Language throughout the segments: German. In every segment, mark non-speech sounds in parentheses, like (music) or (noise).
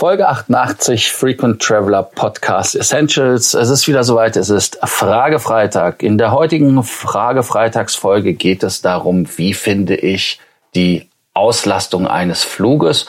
Folge 88 Frequent Traveler Podcast Essentials. Es ist wieder soweit. Es ist Fragefreitag. In der heutigen Fragefreitagsfolge geht es darum, wie finde ich die Auslastung eines Fluges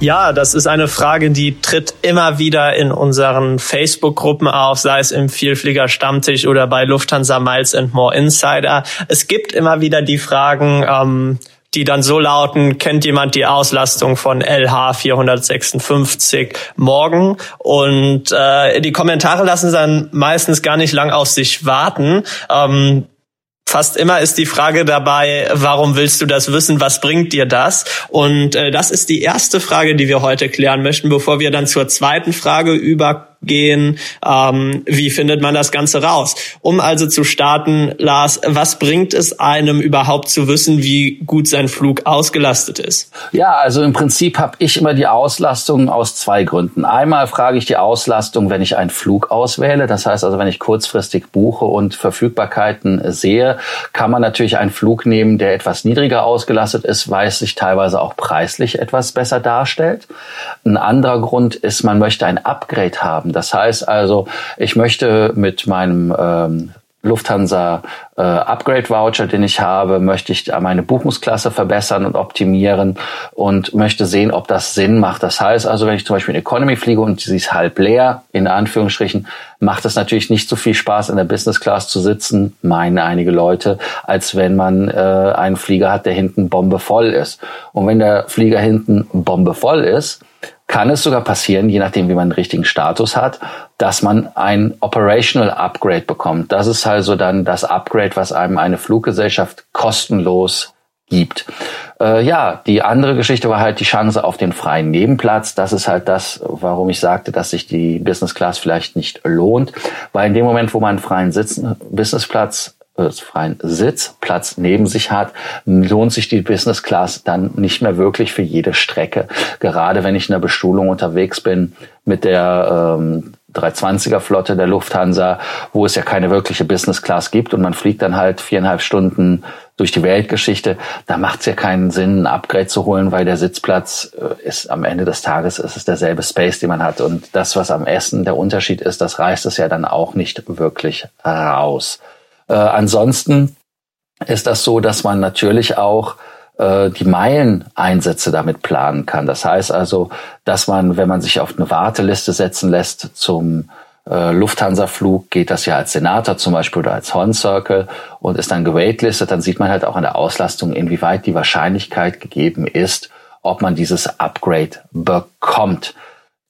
Ja, das ist eine Frage, die tritt immer wieder in unseren Facebook-Gruppen auf, sei es im Vielflieger Stammtisch oder bei Lufthansa Miles and More Insider. Es gibt immer wieder die Fragen, ähm, die dann so lauten, kennt jemand die Auslastung von LH 456 morgen? Und äh, die Kommentare lassen dann meistens gar nicht lang auf sich warten. Ähm, Fast immer ist die Frage dabei, warum willst du das wissen? Was bringt dir das? Und äh, das ist die erste Frage, die wir heute klären möchten, bevor wir dann zur zweiten Frage über gehen, ähm, wie findet man das Ganze raus? Um also zu starten, Lars, was bringt es einem überhaupt zu wissen, wie gut sein Flug ausgelastet ist? Ja, also im Prinzip habe ich immer die Auslastung aus zwei Gründen. Einmal frage ich die Auslastung, wenn ich einen Flug auswähle. Das heißt also, wenn ich kurzfristig buche und Verfügbarkeiten sehe, kann man natürlich einen Flug nehmen, der etwas niedriger ausgelastet ist, weil es sich teilweise auch preislich etwas besser darstellt. Ein anderer Grund ist, man möchte ein Upgrade haben haben. Das heißt also, ich möchte mit meinem ähm, Lufthansa äh, Upgrade Voucher, den ich habe, möchte ich meine Buchungsklasse verbessern und optimieren und möchte sehen, ob das Sinn macht. Das heißt also, wenn ich zum Beispiel in Economy fliege und sie ist halb leer, in Anführungsstrichen, macht es natürlich nicht so viel Spaß, in der Business Class zu sitzen, meinen einige Leute, als wenn man äh, einen Flieger hat, der hinten bombevoll ist. Und wenn der Flieger hinten bombevoll ist, kann es sogar passieren, je nachdem, wie man den richtigen Status hat, dass man ein Operational Upgrade bekommt. Das ist also dann das Upgrade, was einem eine Fluggesellschaft kostenlos gibt. Äh, ja, die andere Geschichte war halt die Chance auf den freien Nebenplatz. Das ist halt das, warum ich sagte, dass sich die Business Class vielleicht nicht lohnt, weil in dem Moment, wo man einen freien Sitzen, Businessplatz freien Sitzplatz neben sich hat, lohnt sich die Business Class dann nicht mehr wirklich für jede Strecke. Gerade wenn ich in der Bestuhlung unterwegs bin mit der ähm, 320er Flotte der Lufthansa, wo es ja keine wirkliche Business Class gibt und man fliegt dann halt viereinhalb Stunden durch die Weltgeschichte, da macht es ja keinen Sinn, ein Upgrade zu holen, weil der Sitzplatz äh, ist am Ende des Tages ist es derselbe Space, den man hat. Und das, was am Essen der Unterschied ist, das reißt es ja dann auch nicht wirklich raus. Äh, ansonsten ist das so, dass man natürlich auch äh, die Meileneinsätze damit planen kann. Das heißt also, dass man, wenn man sich auf eine Warteliste setzen lässt zum äh, Lufthansa-Flug, geht das ja als Senator zum Beispiel oder als Horn Circle und ist dann gewaitlistet, dann sieht man halt auch an der Auslastung, inwieweit die Wahrscheinlichkeit gegeben ist, ob man dieses Upgrade bekommt.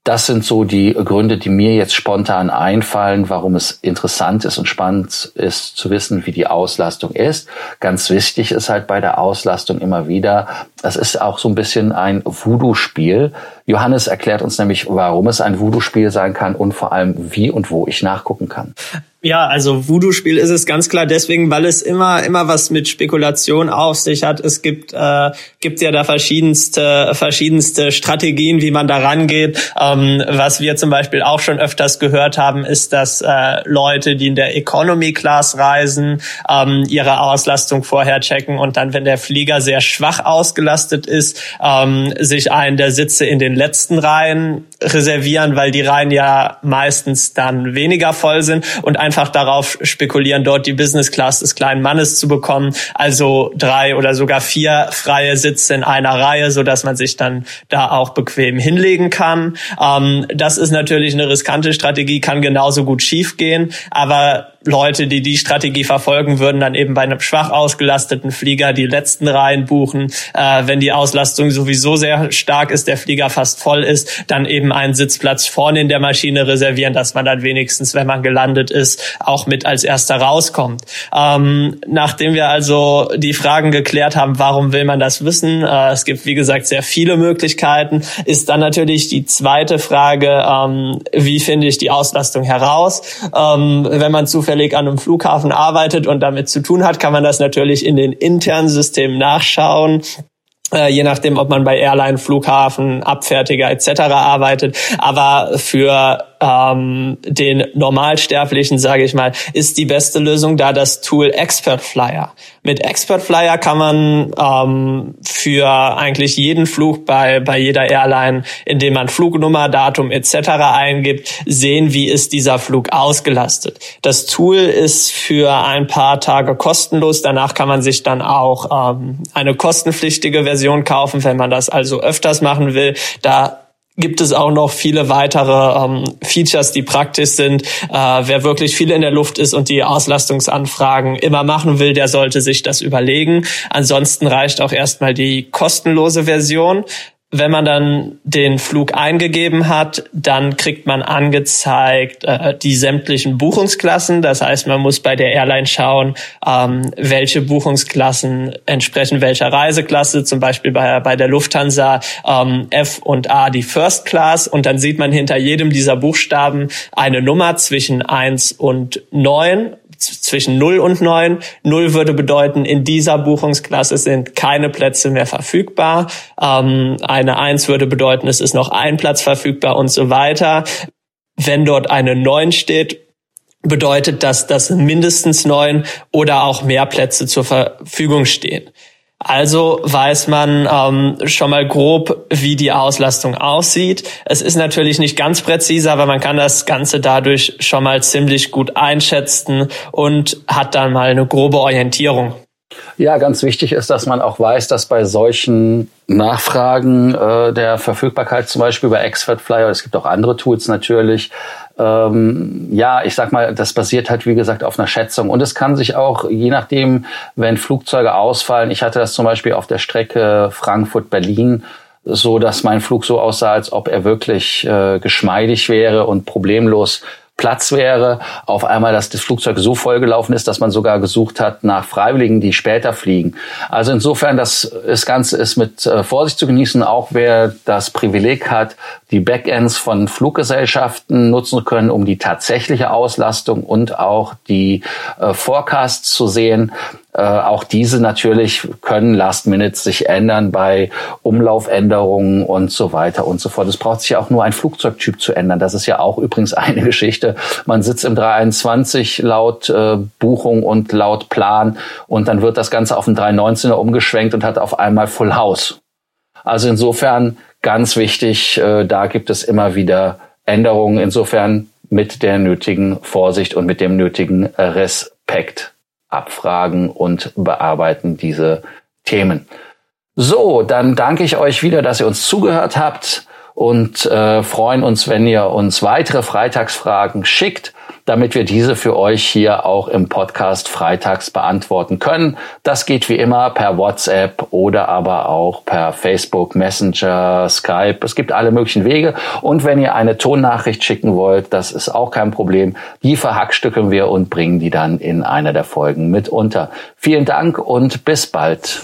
Das sind so die Gründe, die mir jetzt spontan einfallen, warum es interessant ist und spannend ist zu wissen, wie die Auslastung ist. Ganz wichtig ist halt bei der Auslastung immer wieder, es ist auch so ein bisschen ein Voodoo-Spiel. Johannes erklärt uns nämlich, warum es ein Voodoo-Spiel sein kann und vor allem, wie und wo ich nachgucken kann. Ja, also Voodoo-Spiel ist es ganz klar deswegen, weil es immer immer was mit Spekulation auf sich hat. Es gibt äh, gibt ja da verschiedenste verschiedenste Strategien, wie man da rangeht. Ähm, was wir zum Beispiel auch schon öfters gehört haben, ist, dass äh, Leute, die in der Economy Class reisen, ähm, ihre Auslastung vorher checken und dann, wenn der Flieger sehr schwach ausgelastet ist, ähm, sich einen der Sitze in den letzten Reihen reservieren, weil die Reihen ja meistens dann weniger voll sind und einfach darauf spekulieren, dort die Business Class des kleinen Mannes zu bekommen. Also drei oder sogar vier freie Sitze in einer Reihe, so dass man sich dann da auch bequem hinlegen kann. Ähm, das ist natürlich eine riskante Strategie, kann genauso gut schiefgehen, aber Leute, die die Strategie verfolgen, würden dann eben bei einem schwach ausgelasteten Flieger die letzten Reihen buchen. Äh, wenn die Auslastung sowieso sehr stark ist, der Flieger fast voll ist, dann eben einen Sitzplatz vorne in der Maschine reservieren, dass man dann wenigstens, wenn man gelandet ist, auch mit als erster rauskommt. Ähm, nachdem wir also die Fragen geklärt haben, warum will man das wissen? Äh, es gibt, wie gesagt, sehr viele Möglichkeiten. Ist dann natürlich die zweite Frage, ähm, wie finde ich die Auslastung heraus? Ähm, wenn man zufällig zufällig an einem Flughafen arbeitet und damit zu tun hat, kann man das natürlich in den internen Systemen nachschauen. äh, je nachdem, ob man bei Airline, Flughafen, Abfertiger etc. arbeitet. Aber für ähm, den Normalsterblichen, sage ich mal, ist die beste Lösung da das Tool Expert Flyer. Mit Expert Flyer kann man ähm, für eigentlich jeden Flug bei, bei jeder Airline, indem man Flugnummer, Datum etc. eingibt, sehen, wie ist dieser Flug ausgelastet. Das Tool ist für ein paar Tage kostenlos. Danach kann man sich dann auch ähm, eine kostenpflichtige Version kaufen, wenn man das also öfters machen will. Da gibt es auch noch viele weitere ähm, Features, die praktisch sind. Äh, wer wirklich viel in der Luft ist und die Auslastungsanfragen immer machen will, der sollte sich das überlegen. Ansonsten reicht auch erstmal die kostenlose Version. Wenn man dann den Flug eingegeben hat, dann kriegt man angezeigt äh, die sämtlichen Buchungsklassen. Das heißt, man muss bei der Airline schauen, ähm, welche Buchungsklassen entsprechen welcher Reiseklasse. Zum Beispiel bei, bei der Lufthansa ähm, F und A die First Class. Und dann sieht man hinter jedem dieser Buchstaben eine Nummer zwischen eins und neun zwischen 0 und 9. 0 würde bedeuten, in dieser Buchungsklasse sind keine Plätze mehr verfügbar. Ähm, eine 1 würde bedeuten, es ist noch ein Platz verfügbar und so weiter. Wenn dort eine 9 steht, bedeutet das, dass mindestens neun oder auch mehr Plätze zur Verfügung stehen. Also weiß man ähm, schon mal grob, wie die Auslastung aussieht. Es ist natürlich nicht ganz präzise, aber man kann das Ganze dadurch schon mal ziemlich gut einschätzen und hat dann mal eine grobe Orientierung. Ja, ganz wichtig ist, dass man auch weiß, dass bei solchen Nachfragen äh, der Verfügbarkeit, zum Beispiel bei Expert Flyer, es gibt auch andere Tools natürlich, ähm, ja, ich sag mal, das basiert halt, wie gesagt, auf einer Schätzung. Und es kann sich auch, je nachdem, wenn Flugzeuge ausfallen, ich hatte das zum Beispiel auf der Strecke Frankfurt-Berlin, so dass mein Flug so aussah, als ob er wirklich äh, geschmeidig wäre und problemlos Platz wäre, auf einmal, dass das Flugzeug so vollgelaufen ist, dass man sogar gesucht hat nach Freiwilligen, die später fliegen. Also insofern, das, das Ganze ist mit äh, Vorsicht zu genießen, auch wer das Privileg hat, die Backends von Fluggesellschaften nutzen können, um die tatsächliche Auslastung und auch die äh, Forecasts zu sehen. Äh, auch diese natürlich können Last Minutes sich ändern bei Umlaufänderungen und so weiter und so fort. Es braucht sich auch nur ein Flugzeugtyp zu ändern. Das ist ja auch übrigens eine (laughs) Geschichte. Man sitzt im 321 laut äh, Buchung und laut Plan und dann wird das Ganze auf den 319er umgeschwenkt und hat auf einmal Full House. Also insofern ganz wichtig, äh, da gibt es immer wieder Änderungen. Insofern mit der nötigen Vorsicht und mit dem nötigen Respekt abfragen und bearbeiten diese Themen. So, dann danke ich euch wieder, dass ihr uns zugehört habt und äh, freuen uns, wenn ihr uns weitere Freitagsfragen schickt damit wir diese für euch hier auch im Podcast freitags beantworten können. Das geht wie immer per WhatsApp oder aber auch per Facebook, Messenger, Skype. Es gibt alle möglichen Wege. Und wenn ihr eine Tonnachricht schicken wollt, das ist auch kein Problem. Die verhackstücken wir und bringen die dann in einer der Folgen mit unter. Vielen Dank und bis bald.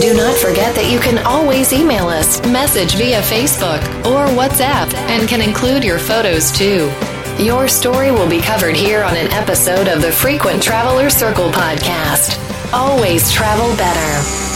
Do not forget that you can always email us, message via Facebook or WhatsApp and can include your photos too. Your story will be covered here on an episode of the Frequent Traveler Circle podcast. Always travel better.